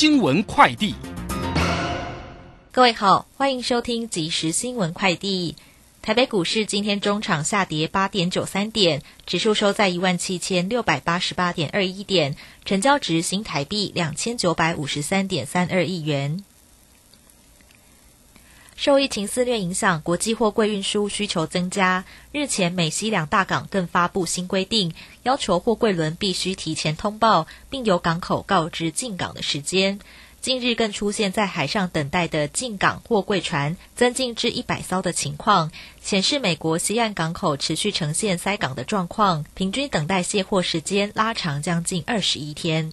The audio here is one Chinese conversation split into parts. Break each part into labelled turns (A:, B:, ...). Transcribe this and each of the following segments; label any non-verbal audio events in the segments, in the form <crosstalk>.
A: 新闻快递，
B: 各位好，欢迎收听即时新闻快递。台北股市今天中场下跌八点九三点，指数收在一万七千六百八十八点二一点，成交值新台币两千九百五十三点三二亿元。受疫情肆虐影响，国际货柜运输需求增加。日前，美西两大港更发布新规定，要求货柜轮必须提前通报，并由港口告知进港的时间。近日更出现在海上等待的进港货柜船增进至一百艘的情况，显示美国西岸港口持续呈现塞港的状况，平均等待卸货时间拉长将近二十一天。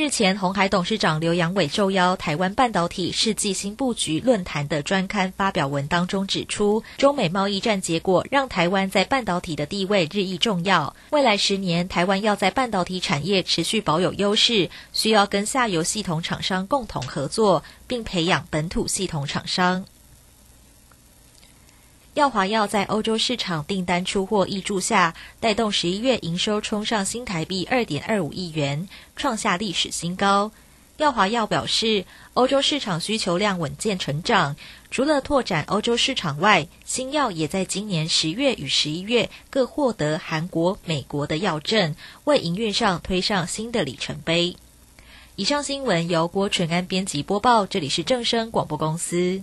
B: 日前，红海董事长刘扬伟受邀台湾半导体世纪新布局论坛的专刊发表文当中指出，中美贸易战结果让台湾在半导体的地位日益重要。未来十年，台湾要在半导体产业持续保有优势，需要跟下游系统厂商共同合作，并培养本土系统厂商。耀华药在欧洲市场订单出货挹注下，带动十一月营收冲上新台币二点二五亿元，创下历史新高。耀华药表示，欧洲市场需求量稳健成长，除了拓展欧洲市场外，新药也在今年十月与十一月各获得韩国、美国的药证，为营运上推上新的里程碑。以上新闻由郭纯安编辑播报，这里是正声广播公司。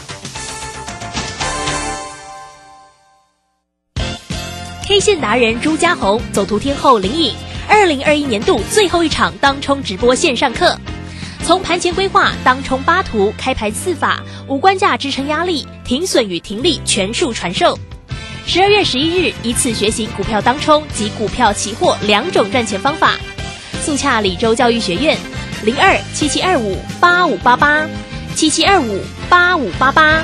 C: 线达人朱家红，走图天后林颖，二零二一年度最后一场当冲直播线上课，从盘前规划、当冲八图、开盘四法、五关价支撑压力、停损与停利全数传授。十二月十一日，一次学习股票当冲及股票期货两种赚钱方法。速洽李州教育学院，零二七七二五八五八八，七七二五八五八八。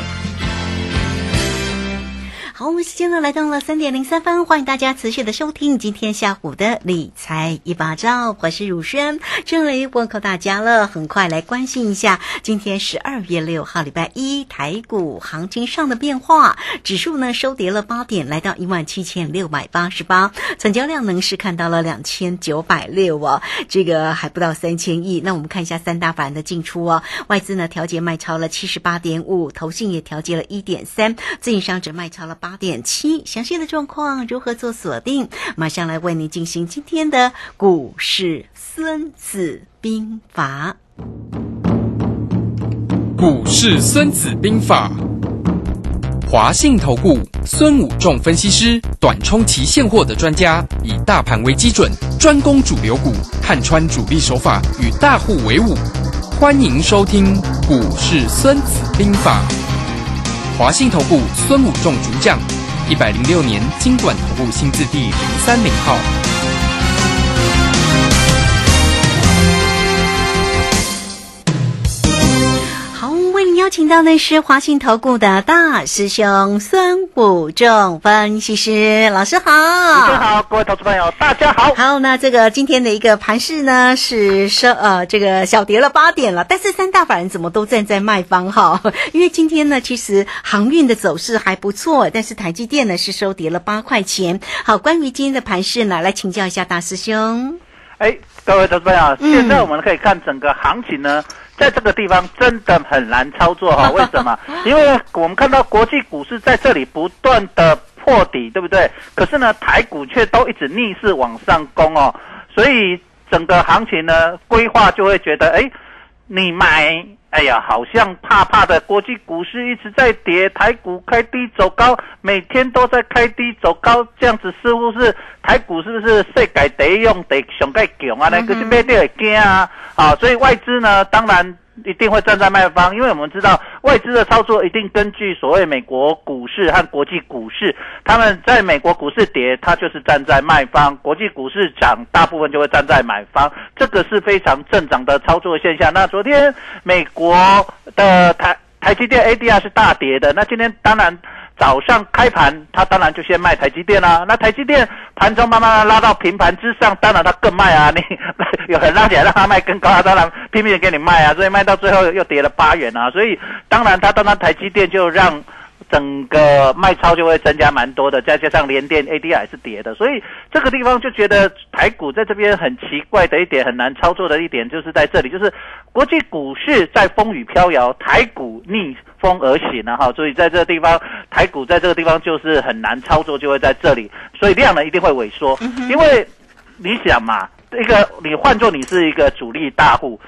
D: 好，我们时间呢来到了三点零三分，欢迎大家持续的收听今天下午的理财一把照，我是汝轩，这里问候大家了。很快来关心一下今天十二月六号礼拜一台股行情上的变化，指数呢收跌了八点，来到一万七千六百八十八，成交量呢是看到了两千九百六哦，这个还不到三千亿。那我们看一下三大板的进出哦，外资呢调节卖超了七十八点五，投信也调节了一点三，自营商只卖超了八。八点七，详细的状况如何做锁定？马上来为您进行今天的股市孙子兵法。
A: 股市孙子兵法，华信投顾孙武仲分析师，短冲期现货的专家，以大盘为基准，专攻主流股，看穿主力手法，与大户为伍。欢迎收听股市孙子兵法。华信投顾孙武仲主讲，一百零六年经管投顾新字第零三零号。
D: 请到的是华信投顾的大师兄孙武仲分析师老师好，
E: 大家好，各位投资朋友，大家好。
D: 好，那这个今天的一个盘势呢是收呃这个小跌了八点了，但是三大法人怎么都站在卖方哈？<laughs> 因为今天呢其实航运的走势还不错，但是台积电呢是收跌了八块钱。好，关于今天的盘势呢，来请教一下大师兄。
E: 哎，各位投资朋友，现在我们可以看整个行情呢，在这个地方真的很难操作哈。<laughs> 为什么？因为我们看到国际股市在这里不断的破底，对不对？可是呢，台股却都一直逆势往上攻哦，所以整个行情呢，规划就会觉得，哎，你买哎呀，好像怕怕的，国际股市一直在跌，台股开低走高，每天都在开低走高，这样子似乎是台股是不是世界第一用得上盖强啊？那个是买掉会惊啊！啊，所以外资呢，当然。一定会站在卖方，因为我们知道外资的操作一定根据所谓美国股市和国际股市，他们在美国股市跌，它就是站在卖方；国际股市涨，大部分就会站在买方。这个是非常正常的操作现象。那昨天美国的台台积电 ADR 是大跌的，那今天当然。早上开盘，他当然就先卖台积电啦。那台积电盘中慢慢拉到平盘之上，当然他更卖啊。你 <laughs> 有人拉起来让他卖更高，他当然拼命给你卖啊。所以卖到最后又跌了八元啊。所以当然他当那台积电就让。整个卖超就会增加蛮多的，再加上连电 ADR 是跌的，所以这个地方就觉得台股在这边很奇怪的一点，很难操作的一点就是在这里，就是国际股市在风雨飘摇，台股逆风而行了哈，所以在这个地方，台股在这个地方就是很难操作，就会在这里，所以量呢一定会萎缩，因为你想嘛，一个你换做你是一个主力大户。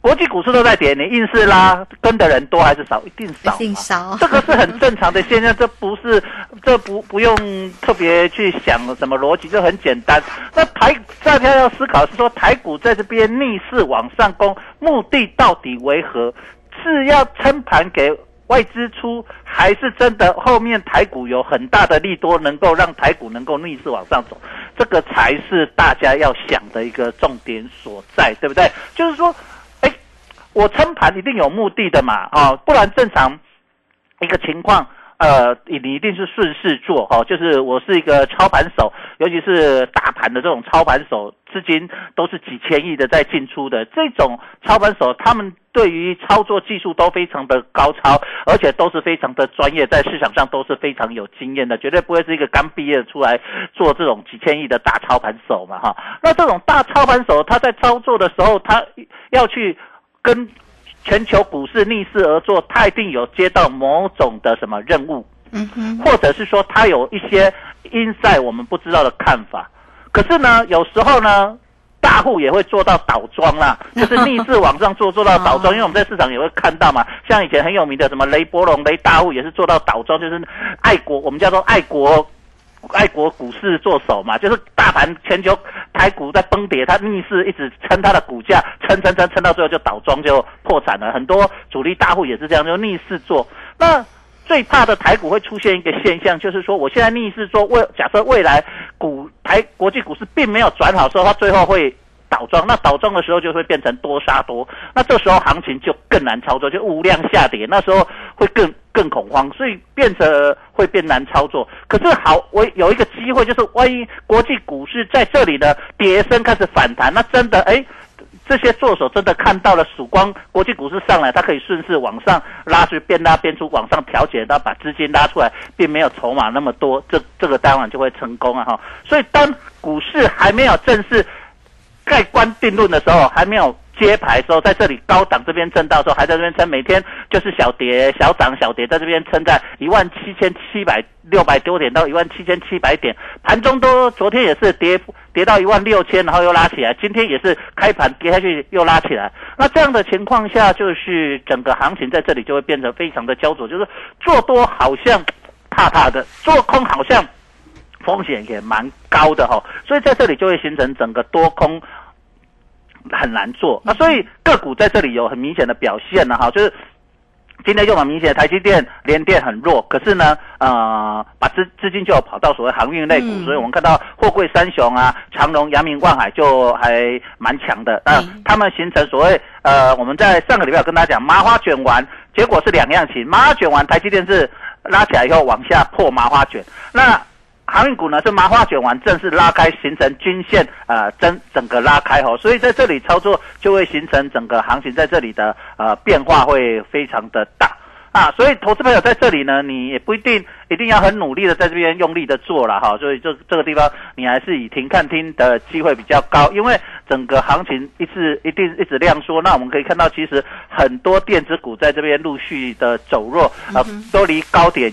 E: 国际股市都在跌，你硬是拉，跟的人多还是少？一定少，
D: 一定少。
E: 这个是很正常的现象，这不是，这不不用特别去想什么逻辑，就很简单。那台大家要思考是说，台股在这边逆势往上攻，目的到底为何？是要撑盘给外资出，还是真的后面台股有很大的利多，能够让台股能够逆势往上走？这个才是大家要想的一个重点所在，对不对？就是说。我撑盘一定有目的的嘛，啊，不然正常一个情况，呃，你一定是顺势做，哈，就是我是一个操盘手，尤其是大盘的这种操盘手，资金都是几千亿的在进出的，这种操盘手，他们对于操作技术都非常的高超，而且都是非常的专业，在市场上都是非常有经验的，绝对不会是一个刚毕业出来做这种几千亿的大操盘手嘛，哈，那这种大操盘手他在操作的时候，他要去。跟全球股市逆势而做，他一定有接到某种的什么任务，嗯哼，或者是说他有一些因在我们不知道的看法。可是呢，有时候呢，大户也会做到倒装啦，<laughs> 就是逆势往上做，做到倒装。<laughs> 因为我们在市场也会看到嘛，像以前很有名的什么雷波龙、雷大户也是做到倒装，就是爱国，我们叫做爱国。爱国股市做手嘛，就是大盘全球台股在崩跌，它逆势一直撑它的股价，撑撑撑撑到最后就倒庄就破产了。很多主力大户也是这样，就逆势做。那最怕的台股会出现一个现象，就是说我现在逆势做，未假设未来股台国际股市并没有转好时候，它最后会。倒装，那倒装的时候就会变成多杀多，那这时候行情就更难操作，就无量下跌，那时候会更更恐慌，所以变成会变难操作。可是好，我有一个机会，就是万一国际股市在这里的跌升开始反弹，那真的哎，这些做手真的看到了曙光，国际股市上来，它可以顺势往上拉，去边拉边出，往上调节，到把资金拉出来，并没有筹码那么多，这这个当然就会成功啊哈。所以当股市还没有正式。盖棺定论的时候，还没有揭牌的时候，在这里高档这边震到时候，还在这边撑，每天就是小跌小涨小跌，在这边撑在一万七千七百六百多点到一万七千七百点，盘中都昨天也是跌跌到一万六千，然后又拉起来，今天也是开盘跌下去又拉起来。那这样的情况下，就是整个行情在这里就会变成非常的焦灼，就是做多好像怕怕的，做空好像风险也蛮高的哈，所以在这里就会形成整个多空。很难做。那，所以个股在这里有很明显的表现了哈，就是今天就很明显，台积电、联电很弱，可是呢，呃，把资资金就跑到所谓航运类股，所以我们看到货柜三雄啊，长隆、阳明、万海就还蛮强的，那他们形成所谓呃，我们在上个礼拜有跟大家讲麻花卷完，结果是两样情，麻花卷完，台积电是拉起来以后往下破麻花卷，那。航运股呢是麻花卷完正式拉开，形成均线，呃，整整个拉开哦，所以在这里操作就会形成整个行情在这里的呃变化会非常的大。啊，所以投资朋友在这里呢，你也不一定一定要很努力的在这边用力的做了哈，所以这这个地方你还是以停看听的机会比较高，因为整个行情一直一定一直量缩，那我们可以看到其实很多电子股在这边陆续的走弱，呃，都离高点。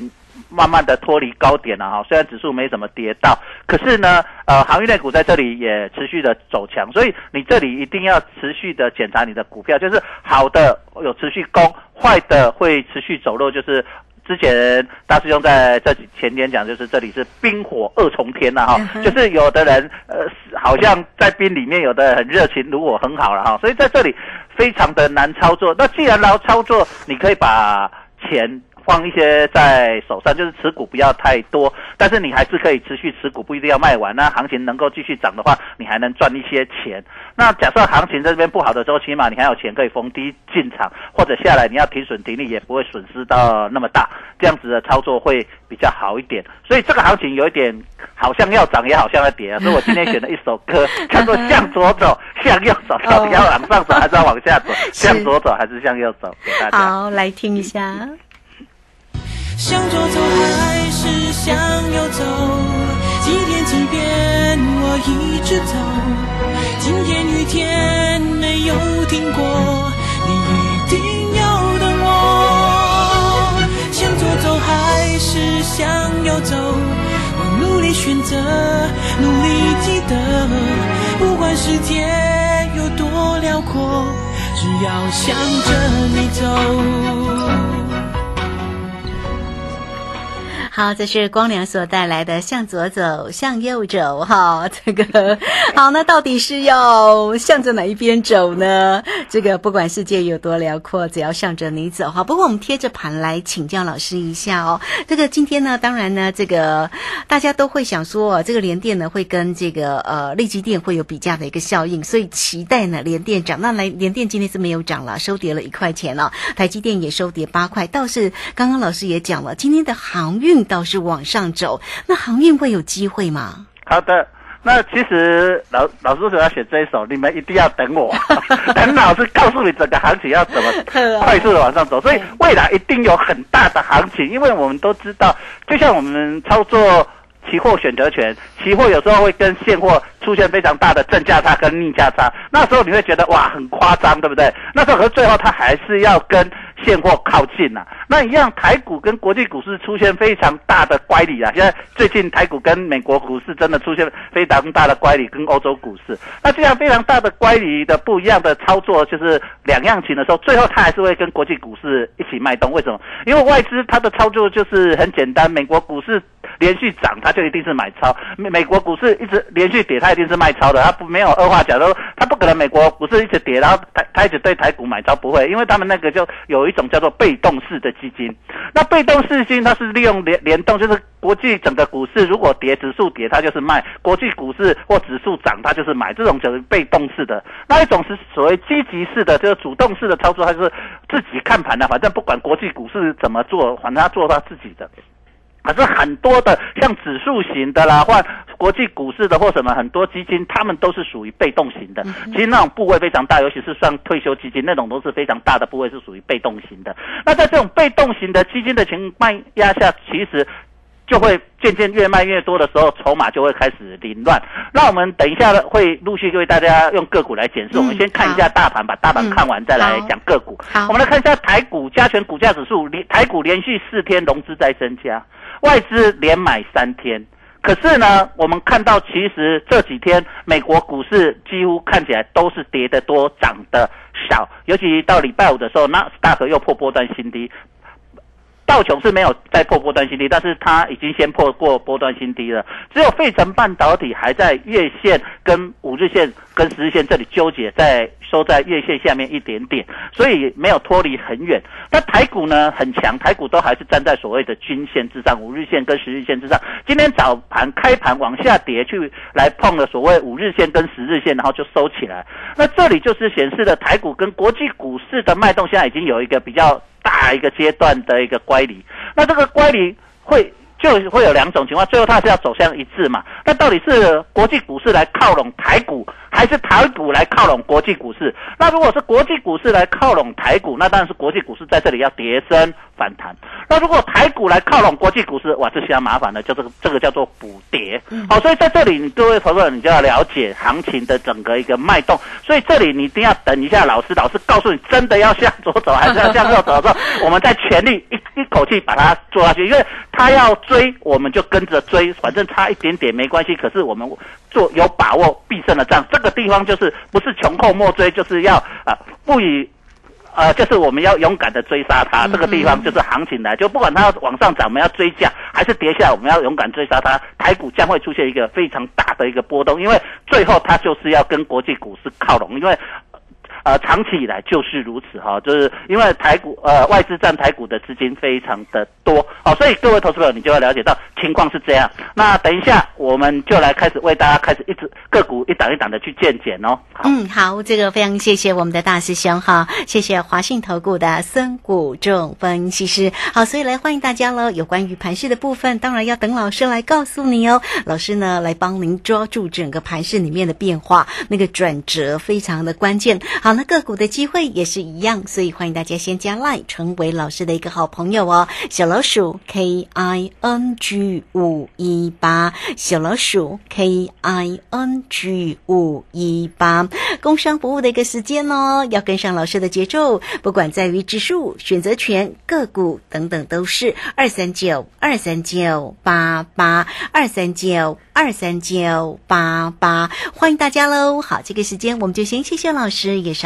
E: 慢慢的脱离高点了哈。虽然指数没怎么跌到，可是呢，呃，航运类股在这里也持续的走强，所以你这里一定要持续的检查你的股票，就是好的有持续攻，坏的会持续走弱，就是。之前大师兄在这前天讲，就是这里是冰火二重天呐，哈，就是有的人呃好像在冰里面，有的很热情，如果很好了哈，所以在这里非常的难操作。那既然难操作，你可以把钱。放一些在手上，就是持股不要太多，但是你还是可以持续持股，不一定要卖完。那行情能够继续涨的话，你还能赚一些钱。那假设行情这边不好的时候，起码你还有钱可以逢低进场，或者下来你要停损停利也不会损失到那么大，这样子的操作会比较好一点。所以这个行情有一点好像要涨，也好像要跌啊。所以我今天选了一首歌，<laughs> 叫做《向左走，<laughs> 向右走》，到底要往上走还是要往下走？向左走还是向右走？给大家
D: 好，来听一下。
F: 向左走还是向右走？几天几遍我一直走。今天雨天没有停过，你一定要等我。向左走还是向右走？我努力选择，努力记得，不管世界有多辽阔，只要向着你走。
D: 好，这是光良所带来的“向左走，向右走”哈，<laughs> 这个好，那到底是要向着哪一边走呢？这个不管世界有多辽阔，只要向着你走哈。不过我们贴着盘来请教老师一下哦。这个今天呢，当然呢，这个大家都会想说，这个联电呢会跟这个呃利基电会有比价的一个效应，所以期待呢联电涨。那来联电今天是没有涨了，收跌了一块钱了。台积电也收跌八块，倒是刚刚老师也讲了，今天的航运。倒是往上走，那航运会有机会吗？
E: 好的，那其实老老师说要选这一首，你们一定要等我，<laughs> 等老师告诉你整个行情要怎么 <laughs> 快速的往上走，所以未来一定有很大的行情，因为我们都知道，就像我们操作期货选择权，期货有时候会跟现货出现非常大的正价差跟逆价差，那时候你会觉得哇很夸张，对不对？那时候可最后它还是要跟。现货靠近了，那一样台股跟国际股市出现非常大的乖离啊！现在最近台股跟美国股市真的出现非常大的乖离，跟欧洲股市。那这样非常大的乖离的不一样的操作，就是两样情的时候，最后它还是会跟国际股市一起脉动。为什么？因为外资它的操作就是很简单，美国股市连续涨，它就一定是买超；美美国股市一直连续跌，它一定是卖超的。它不没有二话讲，说它不可能美国股市一直跌，然后台它一直对台股买超，不会，因为他们那个就有。一种叫做被动式的基金，那被动式基金它是利用联联动，就是国际整个股市如果跌，指数跌它就是卖；国际股市或指数涨它就是买。这种就是被动式的，那一种是所谓积极式的，就是主动式的操作，它是自己看盘的，反正不管国际股市怎么做，反正他做他自己的。可是很多的像指数型的啦，或国际股市的或什么很多基金，他们都是属于被动型的。其实那种部位非常大，尤其是像退休基金那种都是非常大的部位，是属于被动型的。那在这种被动型的基金的情卖压下，其实就会渐渐越卖越多的时候，筹码就会开始凌乱。那我们等一下呢，会陆续为大家用个股来检视。我们先看一下大盘，把大盘看完再来讲个股。
D: 好，
E: 我们来看一下台股加权股价指数，连台股连续四天融资在增加。外资连买三天，可是呢，我们看到其实这几天美国股市几乎看起来都是跌得多，涨得少。尤其到礼拜五的时候，那 t a 又破波段新低，道琼是没有再破波段新低，但是它已经先破过波段新低了。只有费城半导体还在月线跟五日线跟十日线这里纠结在。收在月线下面一点点，所以没有脱离很远。那台股呢很强，台股都还是站在所谓的均线之上，五日线跟十日线之上。今天早盘开盘往下跌，去来碰了所谓五日线跟十日线，然后就收起来。那这里就是显示了台股跟国际股市的脉动，现在已经有一个比较大一个阶段的一个乖离。那这个乖离会。就会有两种情况，最后它是要走向一致嘛？那到底是国际股市来靠拢台股，还是台股来靠拢国际股市？那如果是国际股市来靠拢台股，那当然是国际股市在这里要跌升反弹。那如果台股来靠拢国际股市，哇，这相麻烦的，就这个这个叫做补跌。好，所以在这里，各位朋友，你就要了解行情的整个一个脉动。所以这里你一定要等一下，老师，老师告诉你，真的要向左走，还是要向右走的时候，<laughs> 我们再全力一一口。口气把它做下去，因为他要追，我们就跟着追，反正差一点点没关系。可是我们做有把握必胜的仗，这个地方就是不是穷寇莫追，就是要啊不以。呃，就是我们要勇敢的追杀它，这个地方就是行情来，就不管它往上涨，我们要追价，还是跌下来，我们要勇敢追杀它。台股将会出现一个非常大的一个波动，因为最后它就是要跟国际股市靠拢，因为。呃，长期以来就是如此哈，就是因为台股呃外资占台股的资金非常的多哦，所以各位投资者你就要了解到情况是这样。那等一下我们就来开始为大家开始一直个股一档一档的去见解哦。
D: 嗯，好，这个非常谢谢我们的大师兄哈，谢谢华信投顾的孙谷仲分析师。好，所以来欢迎大家喽。有关于盘市的部分，当然要等老师来告诉你哦。老师呢来帮您抓住整个盘市里面的变化，那个转折非常的关键。好。那个股的机会也是一样，所以欢迎大家先加 line 成为老师的一个好朋友哦。小老鼠 K I N G 五一八，小老鼠 K I N G 五一八，工商服务的一个时间哦，要跟上老师的节奏，不管在于指数、选择权、个股等等，都是二三九二三九八八二三九。二三九八八，欢迎大家喽！好，这个时间我们就先谢谢老师，也是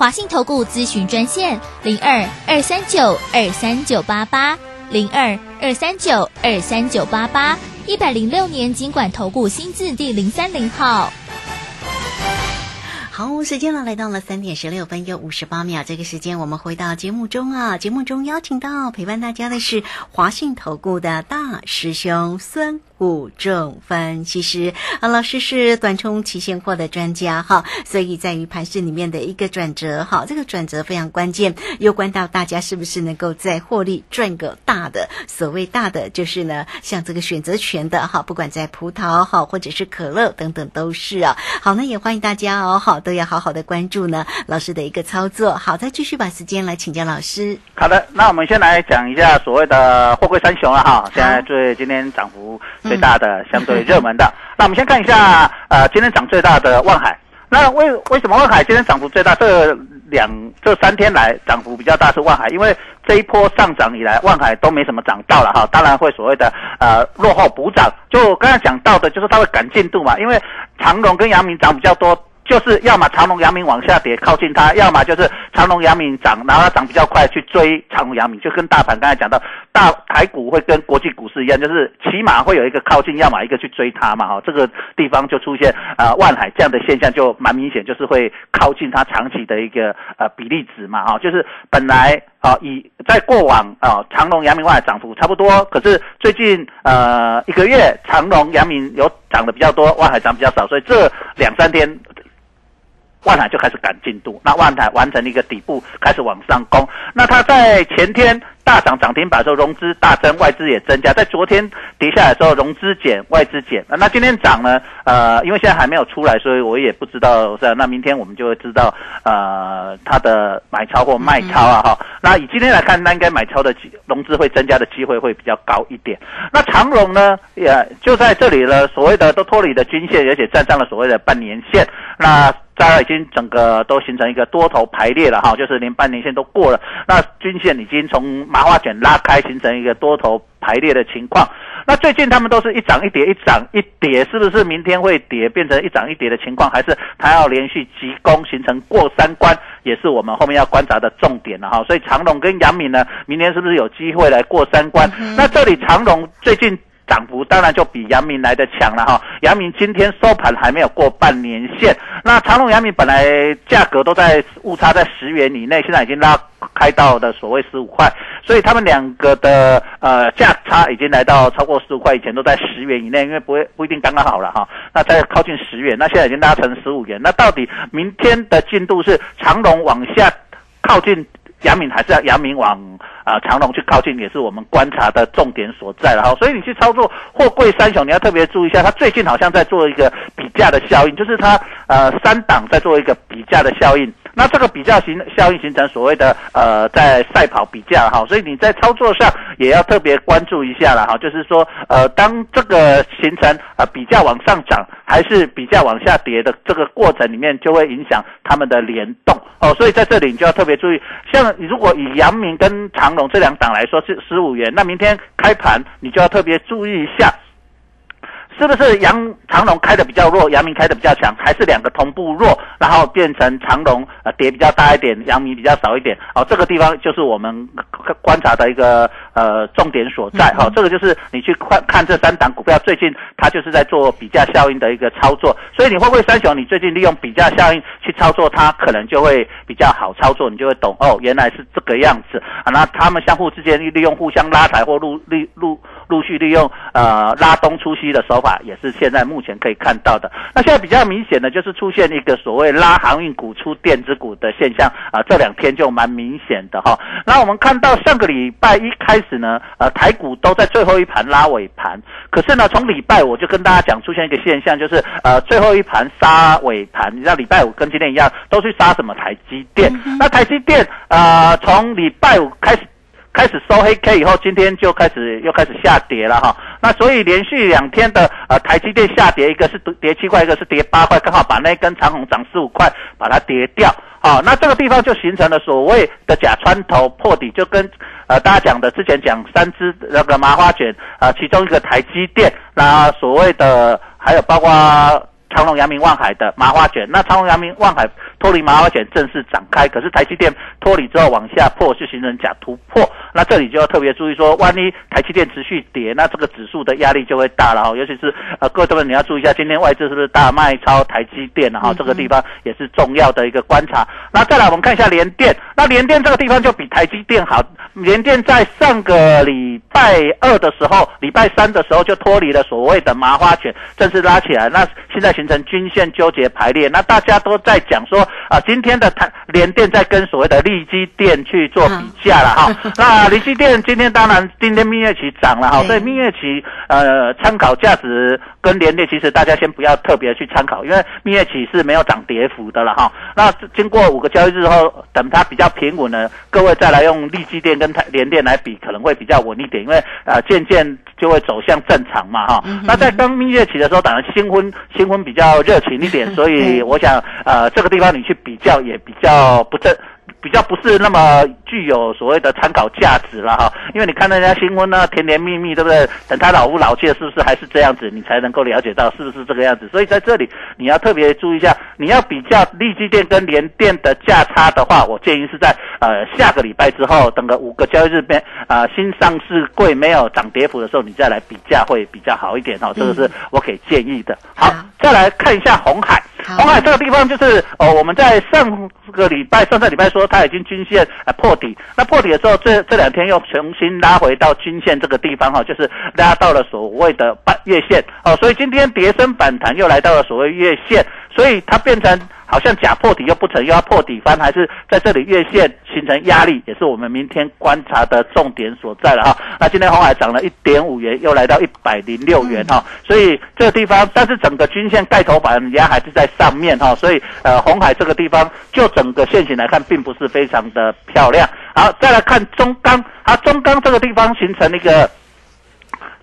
C: 华信投顾咨询专线零二二三九二三九八八零二二三九二三九八八，一百零六年经管投顾新字第零三零号。
D: 好，时间呢来到了三点十六分又五十八秒。这个时间我们回到节目中啊，节目中邀请到陪伴大家的是华信投顾的大师兄孙。股正分析师啊，老师是短冲期现货的专家哈，所以在于盘市里面的一个转折哈，这个转折非常关键，攸关到大家是不是能够在获利赚个大的。所谓大的就是呢，像这个选择权的哈，不管在葡萄哈或者是可乐等等都是啊。好，那也欢迎大家哦，好都要好好的关注呢老师的一个操作。好，再继续把时间来请教老师。
E: 好的，那我们先来讲一下所谓的货柜三雄了哈，现在最今天涨幅。最大的相对热门的，<laughs> 那我们先看一下，呃，今天涨最大的万海。那为为什么万海今天涨幅最大？这两这三天来涨幅比较大是万海，因为这一波上涨以来，万海都没什么涨到了哈。当然会所谓的呃落后补涨，就刚才讲到的，就是它会赶进度嘛，因为长隆跟阳明涨比较多。就是要么长隆、阳明往下跌靠近它，要么就是长隆、阳明涨，然后它涨比较快去追长隆、阳明，就跟大盘刚才讲到，大台股会跟国际股市一样，就是起码会有一个靠近，要么一个去追它嘛，哈，这个地方就出现呃万海这样的现象就蛮明显，就是会靠近它长期的一个呃比例值嘛，哈，就是本来啊以在过往啊长隆、阳明、万海涨幅差不多，可是最近呃一个月长隆、阳明有涨得比较多，万海涨比较少，所以这两三天。万海就开始赶进度，那万海完成一个底部，开始往上攻。那它在前天大涨涨停板的时候，融资大增，外资也增加。在昨天跌下来的时候，融资减，外资减。那今天涨呢？呃，因为现在还没有出来，所以我也不知道。是那明天我们就会知道，呃，它的买超或卖超啊，哈。那以今天来看，那应该买超的融资会增加的机会会比较高一点。那长荣呢，也就在这里了，所谓的都脱离的均线，而且站上了所谓的半年线。那大家已经整个都形成一个多头排列了哈，就是连半年线都过了，那均线已经从麻花卷拉开，形成一个多头排列的情况。那最近他们都是一涨一跌，一涨一跌，是不是明天会跌变成一涨一跌的情况，还是它要连续急攻形成过三关，也是我们后面要观察的重点了哈。所以长隆跟杨敏呢，明天是不是有机会来过三关？那这里长隆最近。涨幅当然就比阳明来的强了哈，阳明今天收盘还没有过半年线，那长隆、阳明本来价格都在误差在十元以内，现在已经拉开到的所谓十五块，所以他们两个的呃价差已经来到超过十五块，以前都在十元以内，因为不会不一定刚刚好了哈，那在靠近十元，那现在已经拉成十五元，那到底明天的进度是长隆往下靠近？阳明还是要阳明往啊、长隆去靠近，也是我们观察的重点所在了哈。所以你去操作货柜三雄，你要特别注意一下，它最近好像在做一个比价的效应，就是它呃三档在做一个比价的效应。那这个比较形效应形成所谓的呃在赛跑比价哈，所以你在操作上也要特别关注一下了哈，就是说呃当这个形成呃比价往上涨还是比价往下跌的这个过程里面，就会影响他们的联动哦，所以在这里你就要特别注意，像如果以阳明跟长隆从这两档来说是十五元，那明天开盘你就要特别注意一下。是不是阳长隆开的比较弱，阳明开的比较强，还是两个同步弱，然后变成长隆呃跌比较大一点，阳明比较少一点？哦，这个地方就是我们观察的一个呃重点所在哈、这个就是你去看看这三档股票最近它就是在做比价效应的一个操作，所以你会不会三雄？你最近利用比价效应去操作它，可能就会比较好操作，你就会懂哦，原来是这个样子啊。那他们相互之间利用互相拉抬或陆陆陆陆续利用呃拉东出西的手法。也是现在目前可以看到的。那现在比较明显的就是出现一个所谓拉航运股出电子股的现象啊，这两天就蛮明显的哈。那我们看到上个礼拜一开始呢，呃，台股都在最后一盘拉尾盘，可是呢，从礼拜我就跟大家讲出现一个现象，就是呃最后一盘杀尾盘，你知道礼拜五跟今天一样，都去杀什么台积电。那台积电呃从礼拜五开始。开始收黑 K 以后，今天就开始又开始下跌了哈。那所以连续两天的呃台积电下跌，一个是跌七块，一个是跌八块，刚好把那根长红涨十五块把它跌掉。好，那这个地方就形成了所谓的假穿头破底，就跟呃大家讲的之前讲三只那个麻花卷啊、呃，其中一个台积电，那所谓的还有包括。长隆、阳明、万海的麻花卷，那长隆、阳明、万海脱离麻花卷正式展开，可是台积电脱离之后往下破，就形成假突破。那这里就要特别注意说，万一台积电持续跌，那这个指数的压力就会大了哈。尤其是呃，各位同学你要注意一下，今天外资是不是大卖超台积电哈？这个地方也是重要的一个观察。那再来我们看一下联电，那联电这个地方就比台积电好。联电在上个礼拜二的时候，礼拜三的时候就脱离了所谓的麻花卷，正式拉起来。那现在形成均线纠结排列，那大家都在讲说啊，今天的台联电在跟所谓的利基电去做比价了哈。<laughs> 那利基电今天当然今天蜜月期涨了哈，所以蜜月期呃参考价值跟联电其实大家先不要特别去参考，因为蜜月期是没有涨跌幅的了哈。那经过五个交易日后，等它比较平稳呢，各位再来用利基电跟台联电来比，可能会比较稳一点，因为呃渐渐就会走向正常嘛哈。那在刚蜜月期的时候，当然新婚新婚比较热情一点，<laughs> 所以我想呃这个地方你去比较也比较不正。比较不是那么具有所谓的参考价值了哈，因为你看人家新婚呢甜甜蜜蜜，对不对？等他老夫老妻是不是还是这样子，你才能够了解到是不是这个样子。所以在这里你要特别注意一下，你要比较利基店跟联电的价差的话，我建议是在呃下个礼拜之后，等个五个交易日边啊、呃、新上市柜没有涨跌幅的时候，你再来比价会比较好一点哈。这个是我给建议的。好，再来看一下红海，红海这个地方就是哦我们在上个礼拜上上礼拜说。它已经均线呃破底，那破底的时候，这这两天又重新拉回到均线这个地方哈，就是拉到了所谓的半月线。哦，所以今天跌升反弹又来到了所谓月线，所以它变成好像假破底又不成，又要破底翻，还是在这里月线形成压力，也是我们明天观察的重点所在了哈。那今天红海涨了一点五元，又来到一百零六元哈，所以这个地方，但是整个均线盖头板压还是在上面哈，所以呃红海这个地方就整个线型来看，并不是。非常的漂亮。好，再来看中钢，啊，中钢这个地方形成一个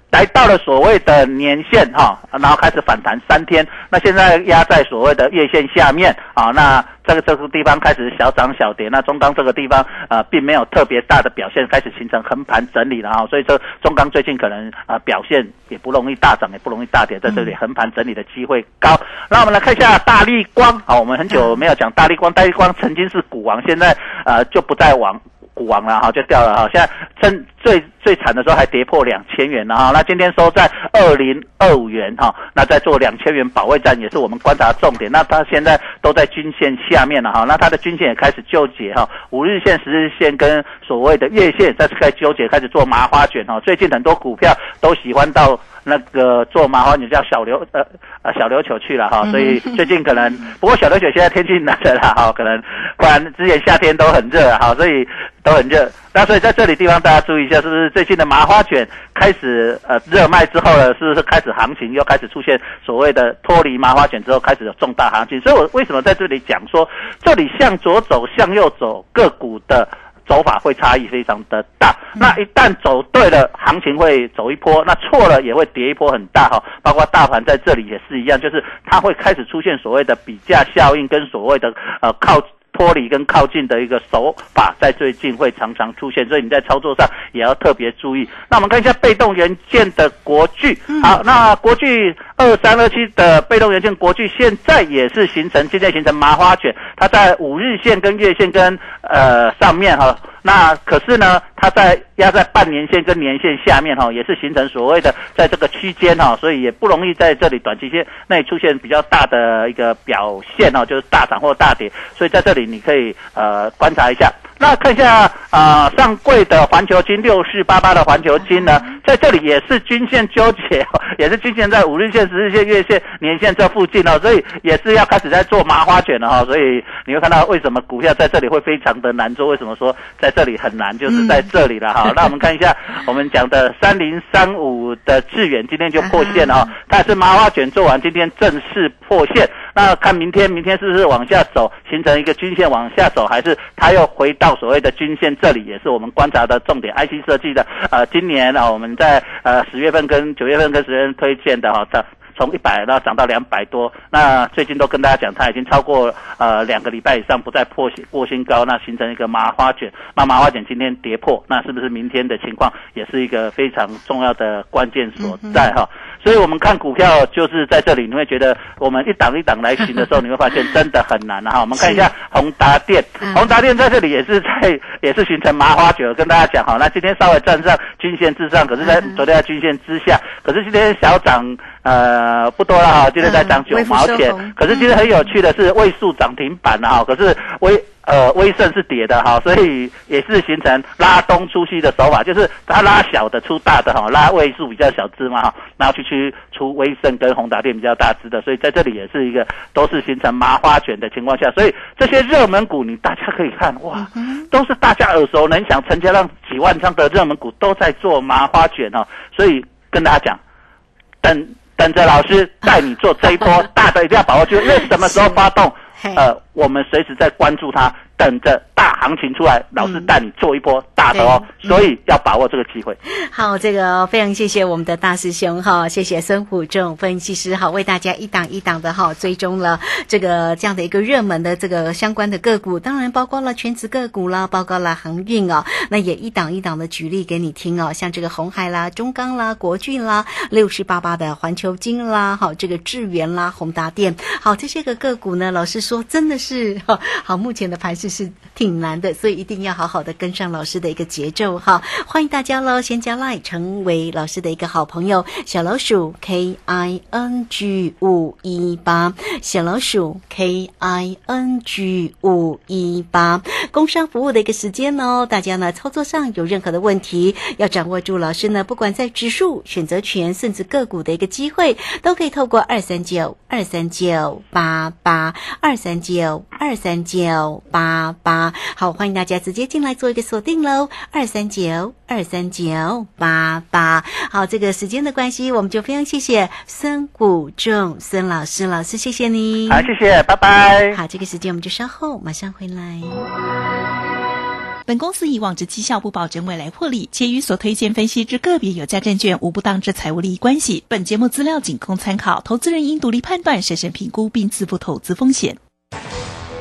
E: 来到了所谓的年线哈，然后开始反弹三天，那现在压在所谓的月线下面啊，那这个这个地方开始小涨小跌，那中钢这个地方呃并没有特别大的表现，开始形成横盘整理了哈，所以说中钢最近可能啊表现也不容易大涨，也不容易大跌，在这里横盘整理的机会高。那我们来看一下大力光，啊，我们很久没有讲大力光，大力光曾经是股王，现在呃就不再王。股王了哈，就掉了哈。现在真最最惨的时候还跌破两千元了哈。那今天收在二零二五元哈。那在做两千元保卫战也是我们观察重点。那它现在都在均线下面了哈。那它的均线也开始纠结哈。五日线、十日线跟所谓的月线在开始纠结，开始做麻花卷哈。最近很多股票都喜欢到那个做麻花你叫小琉呃 <laughs> 呃小琉球去了哈，所以最近可能不过小琉球现在天气冷了啦哈，可能不然之前夏天都很热哈，所以都很热。那所以在这里地方大家注意一下，是不是最近的麻花卷开始呃热卖之后呢，是不是开始行情又开始出现所谓的脱离麻花卷之后开始有重大行情？所以我为什么在这里讲说，这里向左走向右走个股的。走法会差异非常的大，那一旦走对了，行情会走一波；那错了也会跌一波很大哈。包括大盘在这里也是一样，就是它会开始出现所谓的比价效应跟所谓的呃靠。脱离跟靠近的一个手法，在最近会常常出现，所以你在操作上也要特别注意。那我们看一下被动元件的国巨，好，那国巨二三二七的被动元件国际现在也是形成，现在形成麻花卷，它在五日线跟月线跟呃上面哈。那可是呢，它在压在半年线跟年线下面哈，也是形成所谓的在这个区间哈，所以也不容易在这里短期间内出现比较大的一个表现哦，就是大涨或大跌。所以在这里你可以呃观察一下。那看一下啊，上柜的环球金六四八八的环球金呢，在这里也是均线纠结，<laughs> 也是均线在五日线、十日线、月线、年线这附近哦，所以也是要开始在做麻花卷了哈。所以你会看到为什么股票在这里会非常的难做？为什么说在这里很难？就是在这里了哈。<laughs> 那我们看一下我们讲的三零三五的致远，今天就破线了哈。但是麻花卷做完，今天正式破线。那看明天，明天是不是往下走，形成一个均线往下走，还是它又回到所谓的均线？这里也是我们观察的重点。IC 设计的，呃，今年啊，我们在呃十月份跟九月份跟十月份推荐的哈，它从一百到涨到两百多。那最近都跟大家讲，它已经超过呃两个礼拜以上不再破新过新高，那形成一个麻花卷。那麻花卷今天跌破，那是不是明天的情况也是一个非常重要的关键所在哈？所以我们看股票就是在这里，你会觉得我们一档一档来行的时候，你会发现真的很难哈。我们看一下宏达电，宏达电在这里也是在 <laughs> 也是形成麻花卷，跟大家讲哈。那今天稍微站上均线之上，可是在昨天在均线之下，可是今天小涨呃不多了哈，今天在涨九毛钱。可是今天很有趣的是位数涨停板哈，可是微呃微盛是跌的哈，所以也是形成拉东出西的手法，就是它拉小的出大的哈，拉位数比较小支嘛哈，然后去去出微盛跟宏达电比较大支的，所以在这里也是一个都是形成麻花卷的情况下，所以这些热门股你大家可以看哇，都是大家耳熟能详，成交量几万张的热门股都在做麻花卷哦，所以跟大家讲，等。等着老师带你做这一波 <laughs> 大的，一定要把握住，因为什么时候发动，<laughs> 呃，我们随时在关注它。等着大行情出来，老师带你做一波大的哦，所以要把握这个机会。
D: 好，这个非常谢谢我们的大师兄哈，谢谢孙虎正分析师哈，为大家一档一档的哈追踪了这个这样的一个热门的这个相关的个股，当然包括了全职个股啦，包括了航运哦，那也一档一档的举例给你听哦，像这个红海啦、中钢啦、国俊啦、六十八八的环球金啦，好这个智源啦、宏达电，好这些个个股呢，老师说真的是好，目前的盘势。是挺挺难的，所以一定要好好的跟上老师的一个节奏哈！欢迎大家喽，先加 line 成为老师的一个好朋友，小老鼠 K I N G 五一八，小老鼠 K I N G 五一八，工商服务的一个时间哦，大家呢操作上有任何的问题，要掌握住老师呢，不管在指数、选择权，甚至个股的一个机会，都可以透过二三九二三九八八二三九二三九八。八八好，欢迎大家直接进来做一个锁定喽，二三九二三九八八。好，这个时间的关系，我们就非常谢谢孙谷仲孙老师，老师谢谢你。
E: 好，谢谢，拜拜。
D: 好，这个时间我们就稍后马上回来。
G: 本公司以往之绩效不保证未来获利，且与所推荐分析之个别有价证券无不当之财务利益关系。本节目资料仅供参考，投资人应独立判断、审慎评估并自负投资风险。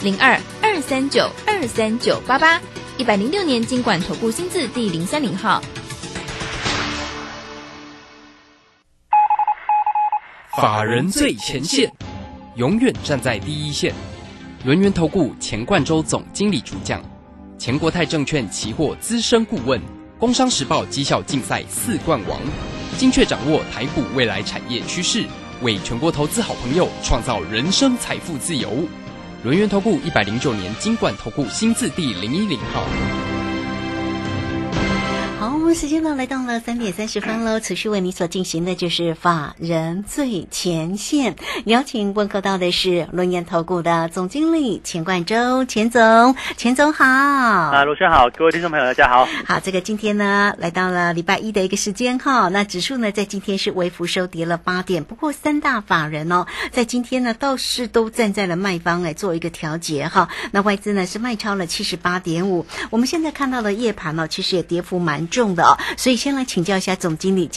H: 零二二三九二三九八八。一百零六年经管投顾新字第零三零号。
A: 法人最前线，永远站在第一线。轮源投顾钱冠洲总经理主讲，前国泰证券期货资深顾问，工商时报绩效竞赛四冠王，精确掌握台股未来产业趋势，为全国投资好朋友创造人生财富自由。轮源投顾一百零九年金管投顾新字第零一零号。
D: 好，时间呢来到了三点三十分喽。持续为你所进行的就是法人最前线，邀请问候到的是龙岩投顾的总经理钱冠洲，钱总，钱总好。
I: 啊，卢轩好，各位听众朋友大家好。
D: 好，这个今天呢来到了礼拜一的一个时间哈，那指数呢在今天是微幅收跌了八点，不过三大法人哦，在今天呢倒是都站在了卖方来做一个调节哈。那外资呢是卖超了七十八点五，我们现在看到的夜盘呢，其实也跌幅蛮重所以先来请教一下总经理今。